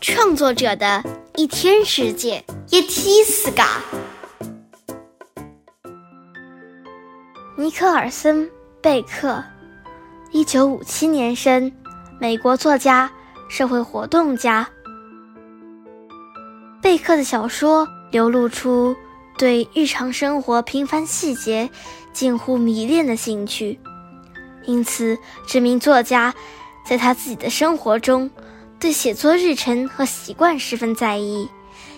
创作者的一天世界，一天世界。尼克尔森·贝克，一九五七年生，美国作家、社会活动家。贝克的小说流露出对日常生活平凡细节近乎迷恋的兴趣，因此这名作家在他自己的生活中对写作日程和习惯十分在意，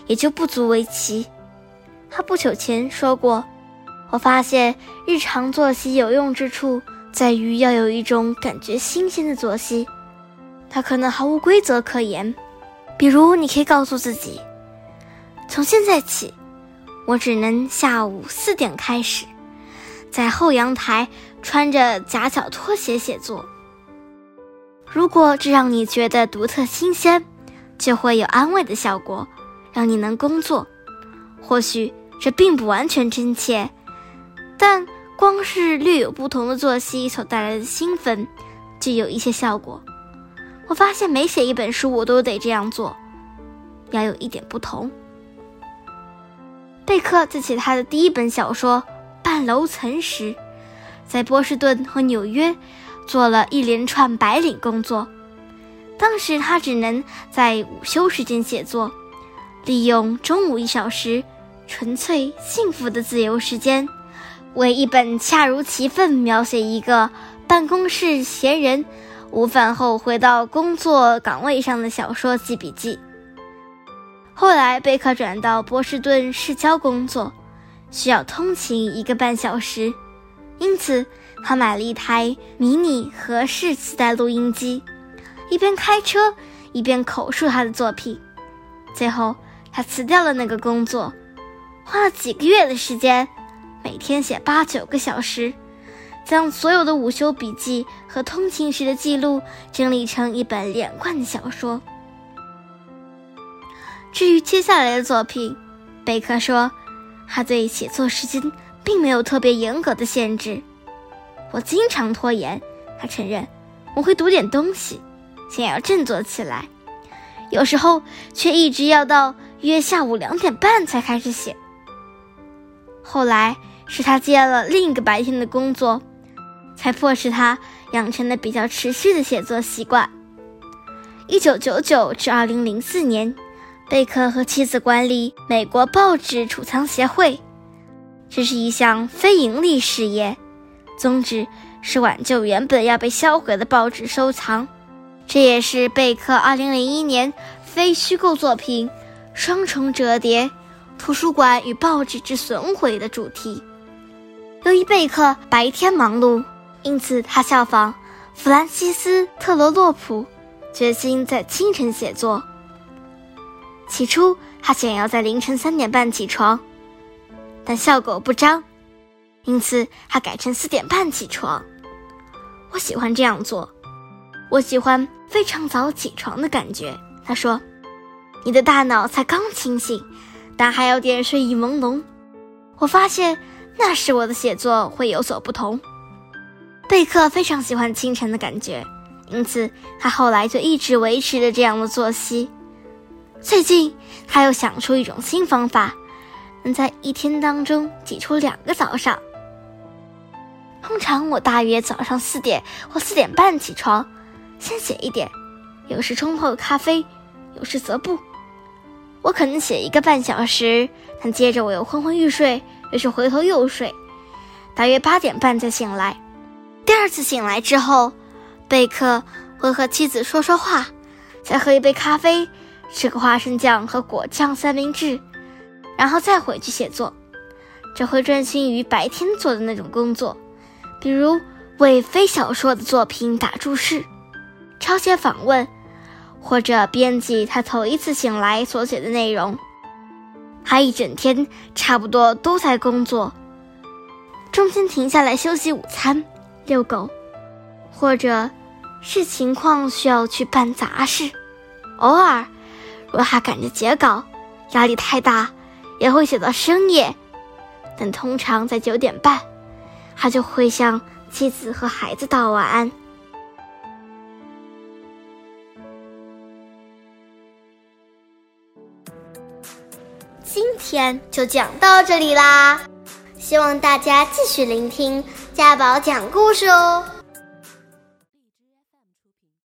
也就不足为奇。他不久前说过。我发现日常作息有用之处在于要有一种感觉新鲜的作息，它可能毫无规则可言。比如，你可以告诉自己，从现在起，我只能下午四点开始，在后阳台穿着夹脚拖鞋写作。如果这让你觉得独特新鲜，就会有安慰的效果，让你能工作。或许这并不完全真切。但光是略有不同的作息所带来的兴奋，就有一些效果。我发现每写一本书，我都得这样做，要有一点不同。贝克在写他的第一本小说《半楼层》时，在波士顿和纽约做了一连串白领工作。当时他只能在午休时间写作，利用中午一小时纯粹幸福的自由时间。为一本恰如其分描写一个办公室闲人午饭后回到工作岗位上的小说记笔记。后来贝克转到波士顿市郊工作，需要通勤一个半小时，因此他买了一台迷你合适磁带录音机，一边开车一边口述他的作品。最后他辞掉了那个工作，花了几个月的时间。每天写八九个小时，将所有的午休笔记和通勤时的记录整理成一本连贯的小说。至于接下来的作品，贝克说，他对写作时间并没有特别严格的限制。我经常拖延，他承认，我会读点东西，想要振作起来，有时候却一直要到约下午两点半才开始写。后来。是他接了另一个白天的工作，才迫使他养成了比较持续的写作习惯。一九九九至二零零四年，贝克和妻子管理美国报纸储藏协会，这是一项非盈利事业，宗旨是挽救原本要被销毁的报纸收藏。这也是贝克二零零一年非虚构作品《双重折叠：图书馆与报纸之损毁》的主题。由于贝克白天忙碌，因此他效仿弗兰西斯特罗洛普，决心在清晨写作。起初，他想要在凌晨三点半起床，但效果不彰，因此他改成四点半起床。我喜欢这样做，我喜欢非常早起床的感觉。他说：“你的大脑才刚清醒，但还有点睡意朦胧。”我发现。那时我的写作会有所不同。贝克非常喜欢清晨的感觉，因此他后来就一直维持着这样的作息。最近他又想出一种新方法，能在一天当中挤出两个早上。通常我大约早上四点或四点半起床，先写一点，有时冲泡咖啡，有时则不。我可能写一个半小时，但接着我又昏昏欲睡。于是回头又睡，大约八点半才醒来。第二次醒来之后，贝克会和妻子说说话，再喝一杯咖啡，吃个花生酱和果酱三明治，然后再回去写作。这会专心于白天做的那种工作，比如为非小说的作品打注释、抄写访问，或者编辑他头一次醒来所写的内容。他一整天差不多都在工作，中间停下来休息午餐、遛狗，或者视情况需要去办杂事。偶尔，若他赶着截稿，压力太大，也会写到深夜。但通常在九点半，他就会向妻子和孩子道晚安。今天就讲到这里啦希望大家继续聆听家宝讲故事哦。